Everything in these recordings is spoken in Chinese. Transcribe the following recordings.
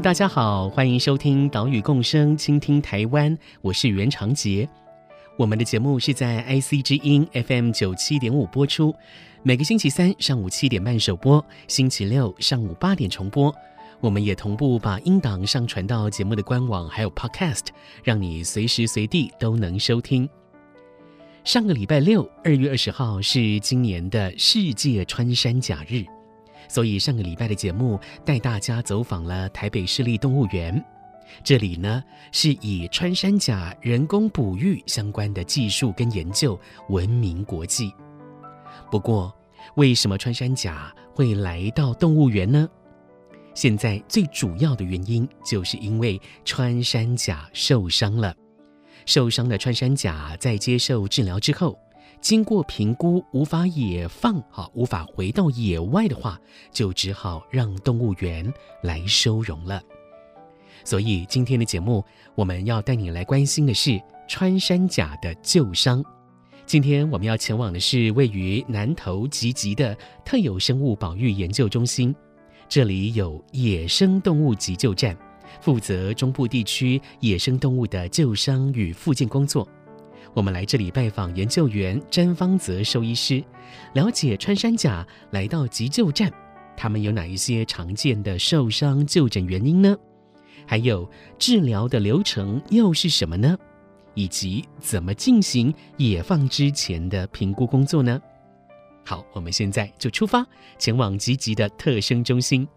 大家好，欢迎收听《岛屿共生，倾听台湾》，我是袁长杰。我们的节目是在 IC 之音 FM 九七点五播出，每个星期三上午七点半首播，星期六上午八点重播。我们也同步把音档上传到节目的官网，还有 Podcast，让你随时随地都能收听。上个礼拜六，二月二十号是今年的世界穿山甲日。所以上个礼拜的节目带大家走访了台北市立动物园，这里呢是以穿山甲人工哺育相关的技术跟研究闻名国际。不过，为什么穿山甲会来到动物园呢？现在最主要的原因就是因为穿山甲受伤了，受伤的穿山甲在接受治疗之后。经过评估无法野放，哈，无法回到野外的话，就只好让动物园来收容了。所以今天的节目，我们要带你来关心的是穿山甲的救伤。今天我们要前往的是位于南投集集的特有生物保育研究中心，这里有野生动物急救站，负责中部地区野生动物的救伤与复健工作。我们来这里拜访研究员詹芳泽兽医师，了解穿山甲来到急救站，他们有哪一些常见的受伤就诊原因呢？还有治疗的流程又是什么呢？以及怎么进行野放之前的评估工作呢？好，我们现在就出发，前往吉吉的特生中心。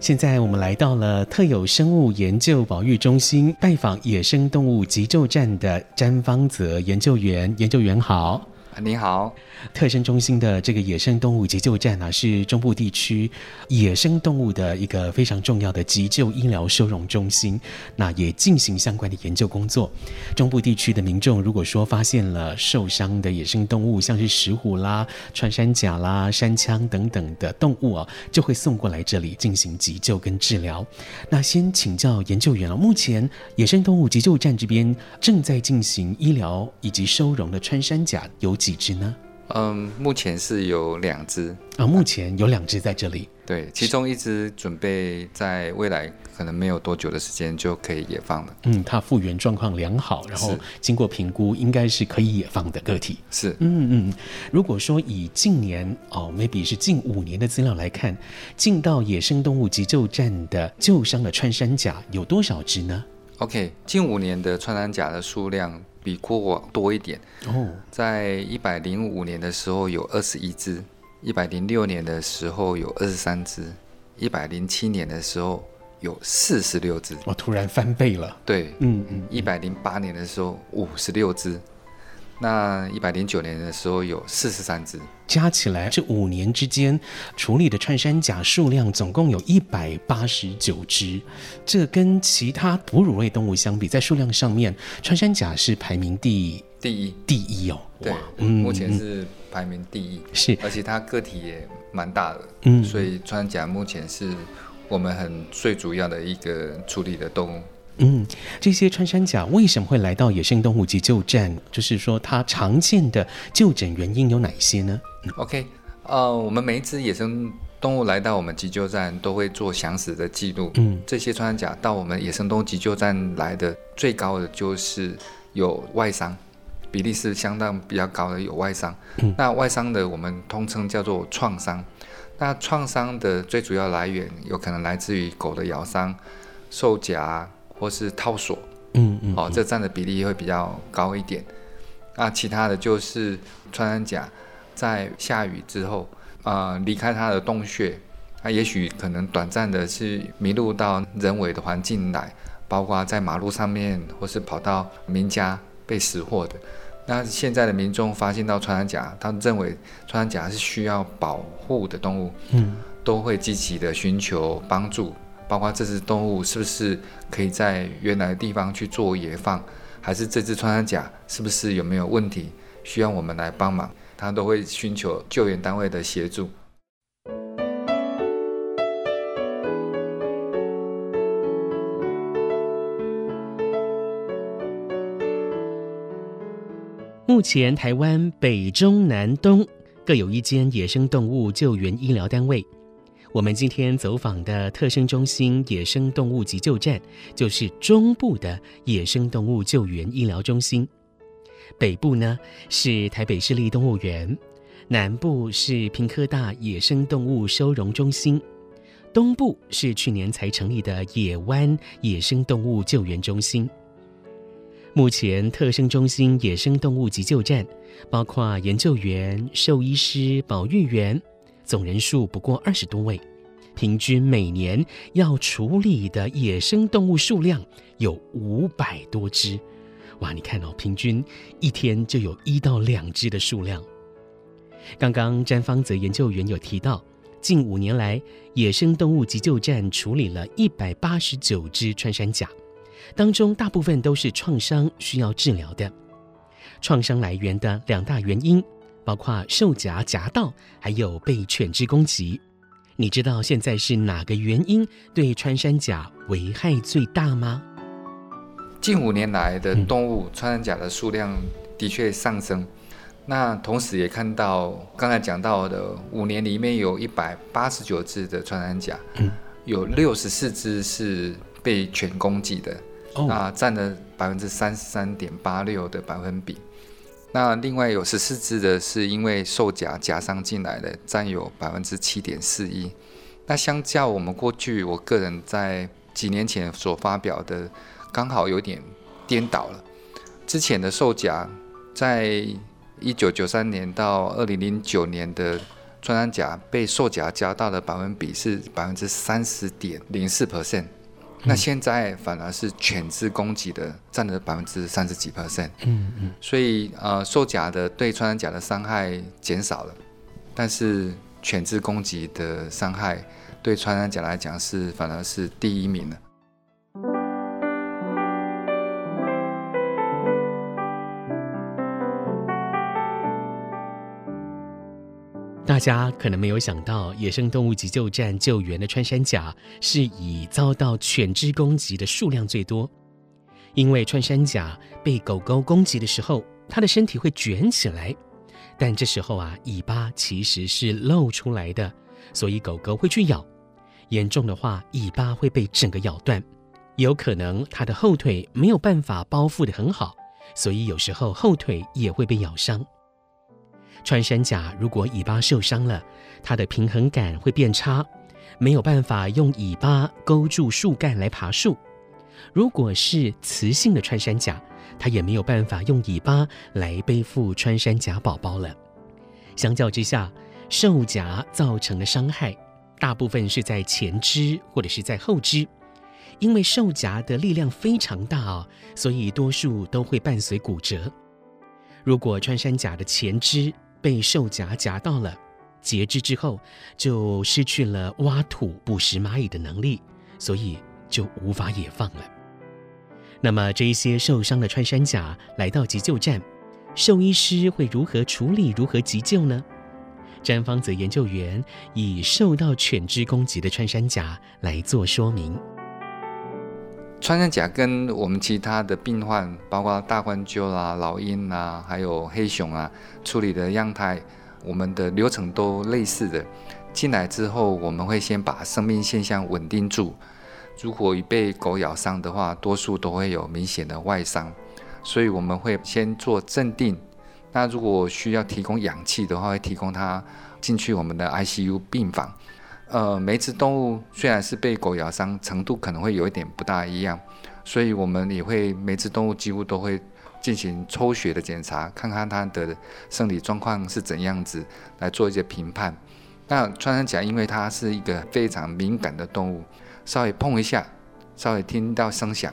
现在我们来到了特有生物研究保育中心，拜访野生动物急救站的詹方泽研究员。研究员好。你好，特生中心的这个野生动物急救站啊，是中部地区野生动物的一个非常重要的急救医疗收容中心。那也进行相关的研究工作。中部地区的民众如果说发现了受伤的野生动物，像是石虎啦、穿山甲啦、山羌等等的动物啊，就会送过来这里进行急救跟治疗。那先请教研究员了，目前野生动物急救站这边正在进行医疗以及收容的穿山甲有几只呢？嗯，目前是有两只啊，目前有两只在这里。对，其中一只准备在未来可能没有多久的时间就可以野放了。嗯，它复原状况良好，然后经过评估，应该是可以野放的个体。是，嗯嗯。如果说以近年哦，maybe 是近五年的资料来看，进到野生动物急救站的旧伤的穿山甲有多少只呢？OK，近五年的穿山甲的数量。比过往多一点哦，在一百零五年的时候有二十一只，一百零六年的时候有二十三只，一百零七年的时候有四十六只，我突然翻倍了。对，嗯嗯，一百零八年的时候五十六只。那一百零九年的时候有四十三只，加起来这五年之间处理的穿山甲数量总共有一百八十九只。这跟其他哺乳类动物相比，在数量上面，穿山甲是排名第第一第一哦。对，嗯，目前是排名第一，是，而且它个体也蛮大的，嗯，所以穿山甲目前是我们很最主要的一个处理的动物。嗯，这些穿山甲为什么会来到野生动物急救站？就是说，它常见的就诊原因有哪些呢？嗯，OK，呃，我们每一只野生动物来到我们急救站，都会做详实的记录。嗯，这些穿山甲到我们野生动物急救站来的最高的就是有外伤，比例是相当比较高的有外伤。嗯，那外伤的我们通称叫做创伤。那创伤的最主要来源有可能来自于狗的咬伤、受夹。或是套索，嗯嗯，哦，这占的比例会比较高一点。那其他的就是穿山甲在下雨之后，啊、呃，离开它的洞穴，它也许可能短暂的是迷路到人为的环境来，包括在马路上面，或是跑到民家被识获的。那现在的民众发现到穿山甲，他们认为穿山甲是需要保护的动物，嗯，都会积极的寻求帮助，包括这只动物是不是可以在原来的地方去做野放，还是这只穿山甲是不是有没有问题，需要我们来帮忙，他都会寻求救援单位的协助。目前，台湾北中南东各有一间野生动物救援医疗单位。我们今天走访的特生中心野生动物急救站，就是中部的野生动物救援医疗中心。北部呢是台北市立动物园，南部是屏科大野生动物收容中心，东部是去年才成立的野湾野生动物救援中心。目前，特生中心野生动物急救站包括研究员、兽医师、保育员，总人数不过二十多位，平均每年要处理的野生动物数量有五百多只。哇，你看哦，平均一天就有一到两只的数量。刚刚詹芳泽研究员有提到，近五年来，野生动物急救站处理了一百八十九只穿山甲。当中大部分都是创伤需要治疗的，创伤来源的两大原因包括兽夹夹道，还有被犬只攻击。你知道现在是哪个原因对穿山甲危害最大吗？近五年来的动物穿山甲的数量的确上升，那同时也看到刚才讲到的五年里面有一百八十九只的穿山甲，有六十四只是被犬攻击的。那占了百分之三十三点八六的百分比，那另外有十四只的是因为兽夹夹伤进来的，占有百分之七点四一。那相较我们过去，我个人在几年前所发表的，刚好有点颠倒了。之前的兽夹，在一九九三年到二零零九年的穿山甲被兽夹夹到的百分比是百分之三十点零四 percent。那现在反而是犬只攻击的占了百分之三十几 percent，嗯嗯，所以呃，兽甲的对穿山甲的伤害减少了，但是犬只攻击的伤害对穿山甲来讲是反而是第一名了。家可能没有想到，野生动物急救站救援的穿山甲是以遭到犬只攻击的数量最多。因为穿山甲被狗狗攻击的时候，它的身体会卷起来，但这时候啊，尾巴其实是露出来的，所以狗狗会去咬。严重的话，尾巴会被整个咬断，有可能它的后腿没有办法包覆的很好，所以有时候后腿也会被咬伤。穿山甲如果尾巴受伤了，它的平衡感会变差，没有办法用尾巴勾住树干来爬树。如果是雌性的穿山甲，它也没有办法用尾巴来背负穿山甲宝宝了。相较之下，兽夹造成的伤害大部分是在前肢或者是在后肢，因为兽夹的力量非常大哦，所以多数都会伴随骨折。如果穿山甲的前肢，被兽夹夹到了，截肢之后就失去了挖土捕食蚂蚁的能力，所以就无法野放了。那么这一些受伤的穿山甲来到急救站，兽医师会如何处理、如何急救呢？詹芳泽研究员以受到犬只攻击的穿山甲来做说明。穿山甲跟我们其他的病患，包括大冠鷲啦、老鹰啊，还有黑熊啊，处理的样态，我们的流程都类似的。进来之后，我们会先把生命现象稳定住。如果已被狗咬伤的话，多数都会有明显的外伤，所以我们会先做镇定。那如果需要提供氧气的话，会提供它进去我们的 ICU 病房。呃，每只动物虽然是被狗咬伤，程度可能会有一点不大一样，所以我们也会每只动物几乎都会进行抽血的检查，看看它的生理状况是怎样子，来做一些评判。那穿山甲因为它是一个非常敏感的动物，稍微碰一下，稍微听到声响，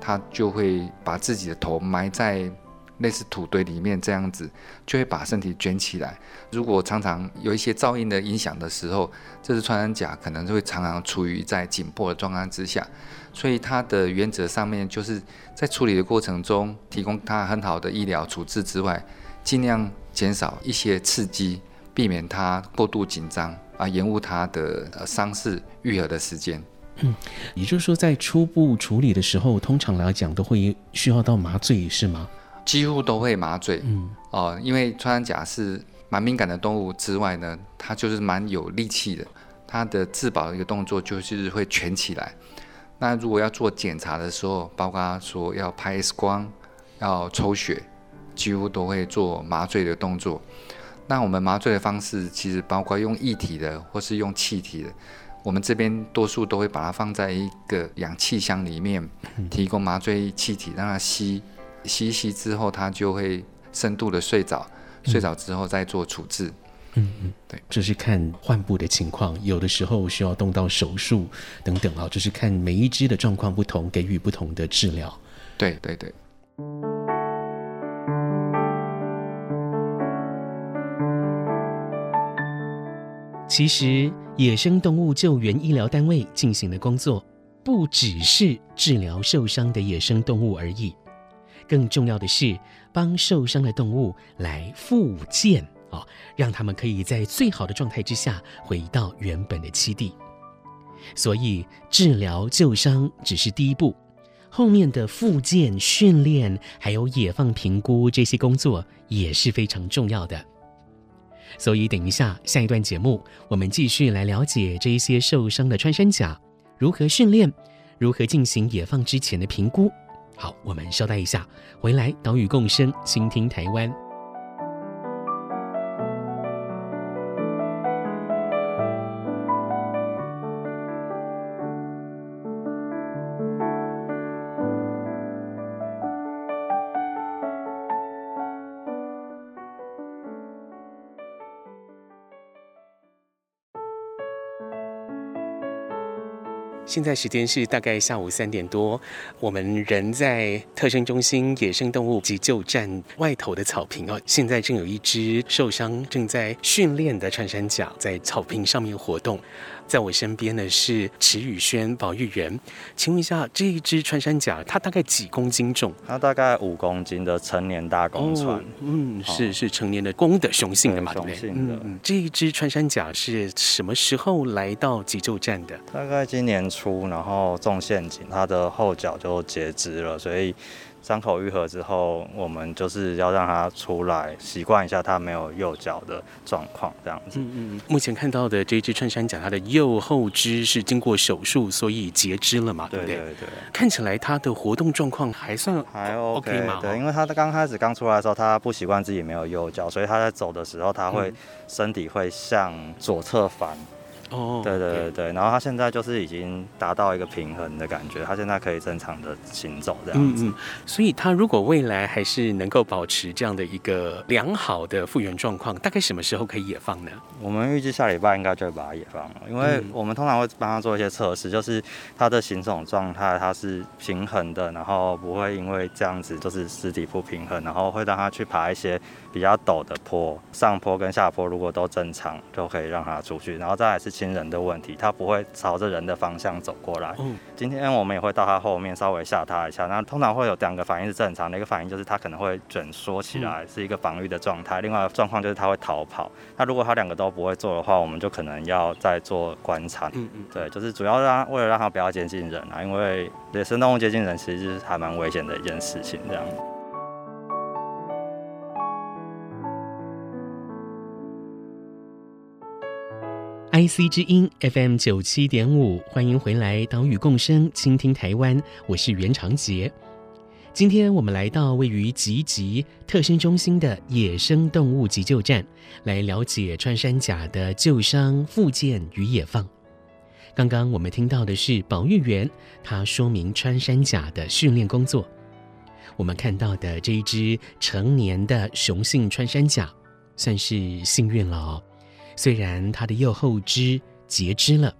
它就会把自己的头埋在。类似土堆里面这样子，就会把身体卷起来。如果常常有一些噪音的影响的时候，这只穿山甲可能就会常常处于在紧迫的状态之下。所以它的原则上面就是在处理的过程中，提供它很好的医疗处置之外，尽量减少一些刺激，避免它过度紧张啊，延误它的伤势愈合的时间。嗯，也就是说，在初步处理的时候，通常来讲都会需要到麻醉，是吗？几乎都会麻醉，嗯，哦，因为穿山甲是蛮敏感的动物之外呢，它就是蛮有力气的，它的自保的一个动作就是会蜷起来。那如果要做检查的时候，包括说要拍 X 光、要抽血，几乎都会做麻醉的动作。那我们麻醉的方式其实包括用液体的或是用气体的，我们这边多数都会把它放在一个氧气箱里面，提供麻醉气体让它吸。吸一吸之后，它就会深度的睡着，睡着之后再做处置。嗯嗯，对，这是看患部的情况，有的时候需要动到手术等等啊，就是看每一只的状况不同，给予不同的治疗。对对对。其实，野生动物救援医疗单位进行的工作，不只是治疗受伤的野生动物而已。更重要的是，帮受伤的动物来复健哦，让他们可以在最好的状态之下回到原本的栖地。所以，治疗旧伤只是第一步，后面的复健训练还有野放评估这些工作也是非常重要的。所以，等一下下一段节目，我们继续来了解这一些受伤的穿山甲如何训练，如何进行野放之前的评估。好，我们稍待一下，回来岛屿共生，倾听台湾。现在时间是大概下午三点多，我们人在特生中心野生动物急救站外头的草坪哦。现在正有一只受伤、正在训练的穿山甲在草坪上面活动。在我身边的是池宇轩保育员，请问一下，这一只穿山甲它大概几公斤重？它大概五公斤的成年大公穿。哦、嗯，是是成年的公的雄性的嘛？雄性的。嗯，这一只穿山甲是什么时候来到急救站的？大概今年初，然后中陷阱，它的后脚就截肢了，所以。伤口愈合之后，我们就是要让它出来习惯一下它没有右脚的状况，这样子。嗯嗯。目前看到的这只衬衫甲，它的右后肢是经过手术，所以截肢了嘛？对不对？对对对。看起来它的活动状况还算还 OK 嘛？对，因为它刚开始刚出来的时候，它不习惯自己没有右脚，所以它在走的时候，它会身体会向左侧翻。哦，对对对对，然后他现在就是已经达到一个平衡的感觉，他现在可以正常的行走这样子。嗯嗯，所以他如果未来还是能够保持这样的一个良好的复原状况，大概什么时候可以野放呢？我们预计下礼拜应该就会把它野放了，因为我们通常会帮他做一些测试，就是他的行走状态他是平衡的，然后不会因为这样子就是肢体不平衡，然后会让他去爬一些比较陡的坡，上坡跟下坡如果都正常，就可以让他出去，然后再来是亲人的问题，他不会朝着人的方向走过来。嗯，今天我们也会到他后面稍微吓他一下。那通常会有两个反应是正常的，一个反应就是他可能会卷缩起来，是一个防御的状态。另外状况就是他会逃跑。那如果他两个都不会做的话，我们就可能要再做观察。嗯嗯，对，就是主要让为了让他不要接近人啊，因为野生动物接近人其实是还蛮危险的一件事情，这样。IC 之音 FM 九七点五，欢迎回来，岛屿共生，倾听台湾，我是袁长杰。今天我们来到位于集集特生中心的野生动物急救站，来了解穿山甲的救伤、复健与野放。刚刚我们听到的是保育员，他说明穿山甲的训练工作。我们看到的这一只成年的雄性穿山甲，算是幸运了哦。虽然它的右后肢截肢了，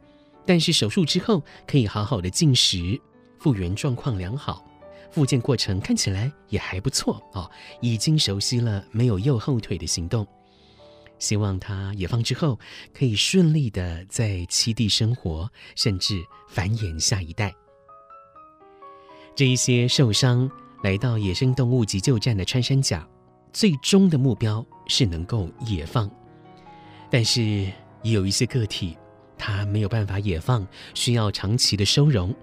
但是手术之后可以好好的进食，复原状况良好，复健过程看起来也还不错哦，已经熟悉了没有右后腿的行动。希望它野放之后可以顺利的在栖地生活，甚至繁衍下一代。这一些受伤来到野生动物急救站的穿山甲，最终的目标是能够野放，但是也有一些个体，它没有办法野放，需要长期的收容，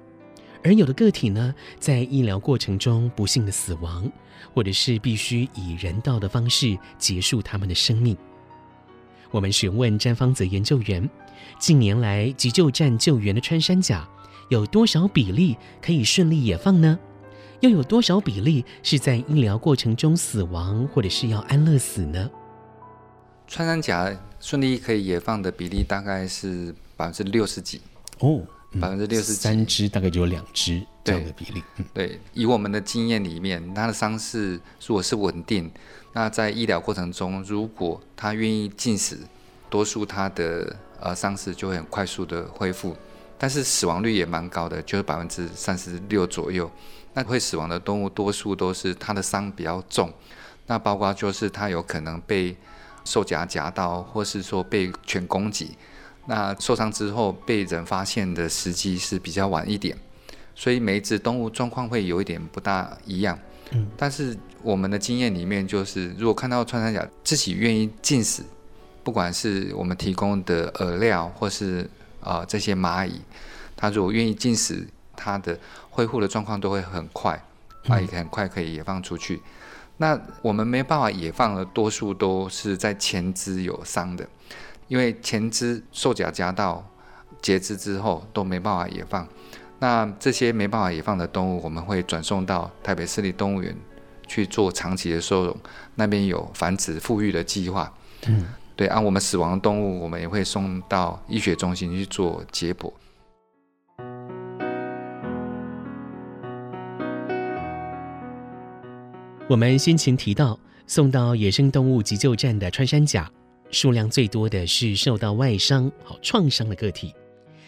而有的个体呢，在医疗过程中不幸的死亡，或者是必须以人道的方式结束他们的生命。我们询问詹芳泽研究员，近年来急救站救援的穿山甲有多少比例可以顺利野放呢？又有多少比例是在医疗过程中死亡，或者是要安乐死呢？穿山甲顺利可以野放的比例大概是百分之六十几哦，百分之六十，三只大概就有两只这样的比例。对，对，以我们的经验里面，它的伤势如果是稳定。那在医疗过程中，如果它愿意进食，多数它的呃伤势就会很快速的恢复，但是死亡率也蛮高的，就是百分之三十六左右。那会死亡的动物多数都是它的伤比较重，那包括就是它有可能被兽夹夹到，或是说被犬攻击。那受伤之后被人发现的时机是比较晚一点，所以每一只动物状况会有一点不大一样。嗯，但是我们的经验里面，就是如果看到穿山甲自己愿意进食，不管是我们提供的饵料，或是啊、呃、这些蚂蚁，它如果愿意进食，它的恢复的状况都会很快，蚂蚁很快可以野放出去。嗯、那我们没办法野放的，多数都是在前肢有伤的，因为前肢受甲夹到截肢之后都没办法野放。那这些没办法野放的动物，我们会转送到台北市立动物园去做长期的收容，那边有繁殖复育的计划。嗯，对，按、啊、我们死亡的动物，我们也会送到医学中心去做解剖。我们先前提到，送到野生动物急救站的穿山甲，数量最多的是受到外伤、好创伤的个体。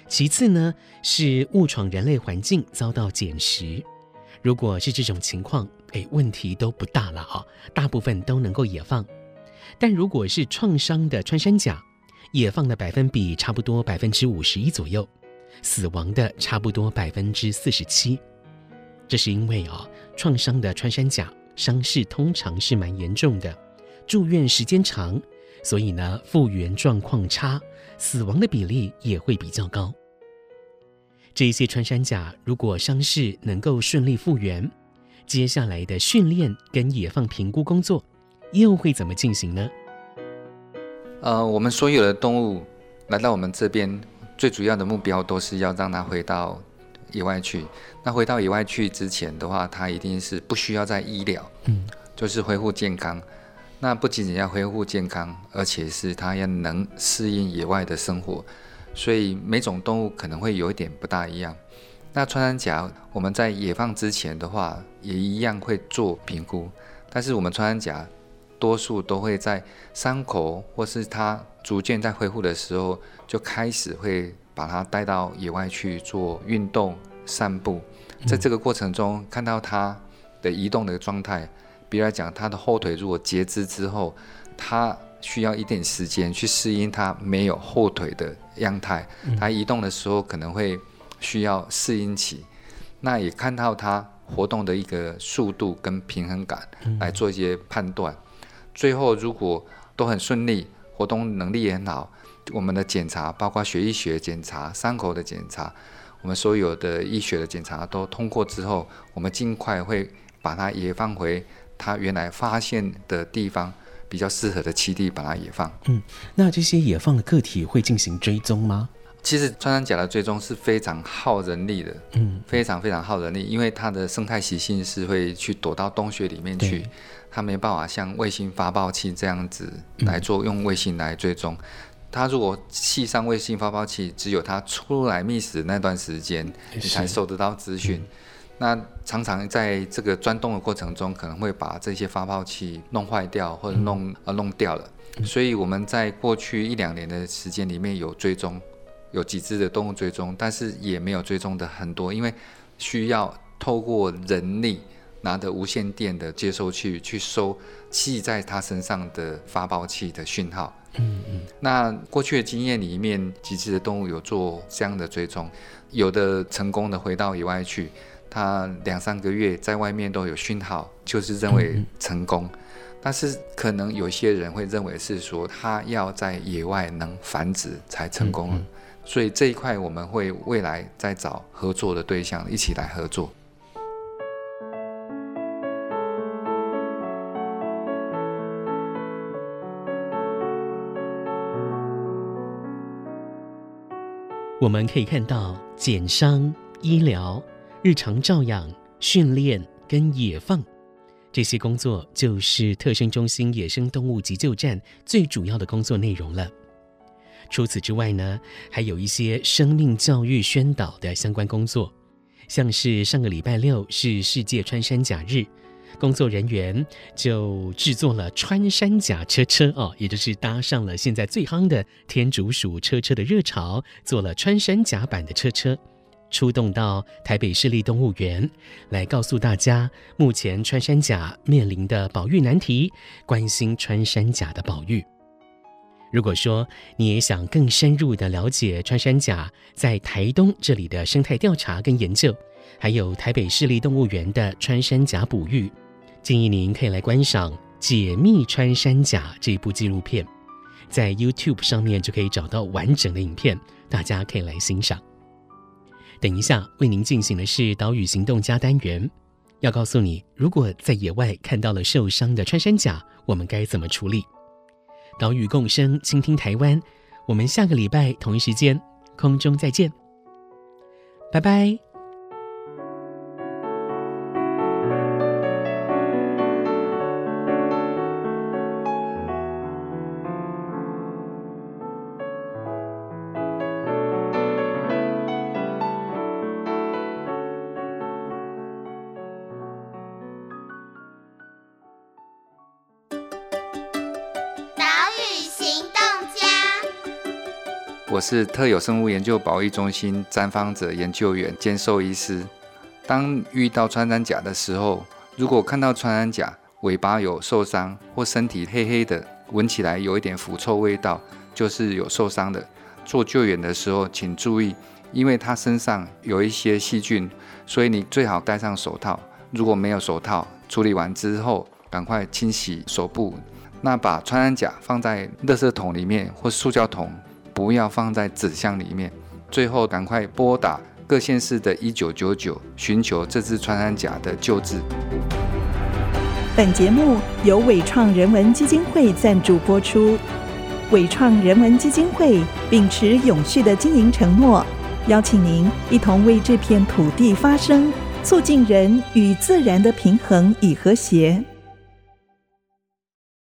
其次呢，是误闯人类环境遭到捡食。如果是这种情况，哎，问题都不大了啊，大部分都能够野放。但如果是创伤的穿山甲，野放的百分比差不多百分之五十一左右，死亡的差不多百分之四十七。这是因为啊，创伤的穿山甲伤势通常是蛮严重的，住院时间长，所以呢，复原状况差。死亡的比例也会比较高。这些穿山甲如果伤势能够顺利复原，接下来的训练跟野放评估工作又会怎么进行呢？呃，我们所有的动物来到我们这边，最主要的目标都是要让它回到野外去。那回到野外去之前的话，它一定是不需要在医疗，嗯，就是恢复健康。那不仅仅要恢复健康，而且是它要能适应野外的生活，所以每种动物可能会有一点不大一样。那穿山甲我们在野放之前的话，也一样会做评估，但是我们穿山甲多数都会在伤口或是它逐渐在恢复的时候，就开始会把它带到野外去做运动、散步，在这个过程中看到它的移动的状态。比如来讲，它的后腿如果截肢之后，它需要一点时间去适应它没有后腿的样态。它移动的时候可能会需要适应期。那也看到它活动的一个速度跟平衡感来做一些判断。最后如果都很顺利，活动能力也很好，我们的检查包括血液学检查、伤口的检查，我们所有的医学的检查都通过之后，我们尽快会把它也放回。它原来发现的地方比较适合的栖地，把它野放。嗯，那这些野放的个体会进行追踪吗？其实穿山甲的追踪是非常耗人力的，嗯，非常非常耗人力，因为它的生态习性是会去躲到洞穴里面去，它没办法像卫星发报器这样子来做，用卫星来追踪。它如果系上卫星发泡器，只有它出来觅食那段时间，你才收得到资讯。那常常在这个钻洞的过程中，可能会把这些发泡器弄坏掉或者弄、嗯、呃弄掉了。所以我们在过去一两年的时间里面有追踪，有几只的动物追踪，但是也没有追踪的很多，因为需要透过人力拿着无线电的接收器去收系在它身上的发报器的讯号。嗯嗯。那过去的经验里面，几只的动物有做这样的追踪，有的成功的回到野外去，它两三个月在外面都有讯号，就是认为成功。但是可能有些人会认为是说，它要在野外能繁殖才成功了。所以这一块我们会未来再找合作的对象一起来合作。我们可以看到，检伤、医疗、日常照养、训练跟野放。这些工作就是特生中心野生动物急救站最主要的工作内容了。除此之外呢，还有一些生命教育宣导的相关工作，像是上个礼拜六是世界穿山甲日，工作人员就制作了穿山甲车车哦，也就是搭上了现在最夯的天竺鼠车车的热潮，做了穿山甲版的车车。出动到台北市立动物园，来告诉大家目前穿山甲面临的保育难题，关心穿山甲的保育。如果说你也想更深入的了解穿山甲在台东这里的生态调查跟研究，还有台北市立动物园的穿山甲哺育，建议您可以来观赏《解密穿山甲》这部纪录片，在 YouTube 上面就可以找到完整的影片，大家可以来欣赏。等一下，为您进行的是岛屿行动家单元，要告诉你，如果在野外看到了受伤的穿山甲，我们该怎么处理？岛屿共生，倾听台湾，我们下个礼拜同一时间空中再见，拜拜。是特有生物研究保育中心詹芳哲研究员兼兽医师。当遇到穿山甲的时候，如果看到穿山甲尾巴有受伤或身体黑黑的，闻起来有一点腐臭味道，就是有受伤的。做救援的时候，请注意，因为它身上有一些细菌，所以你最好戴上手套。如果没有手套，处理完之后赶快清洗手部。那把穿山甲放在垃圾桶里面或塑胶桶。不要放在纸箱里面。最后，赶快拨打各县市的一九九九，寻求这只穿山甲的救治。本节目由伟创人文基金会赞助播出。伟创人文基金会秉持永续的经营承诺，邀请您一同为这片土地发声，促进人与自然的平衡与和谐。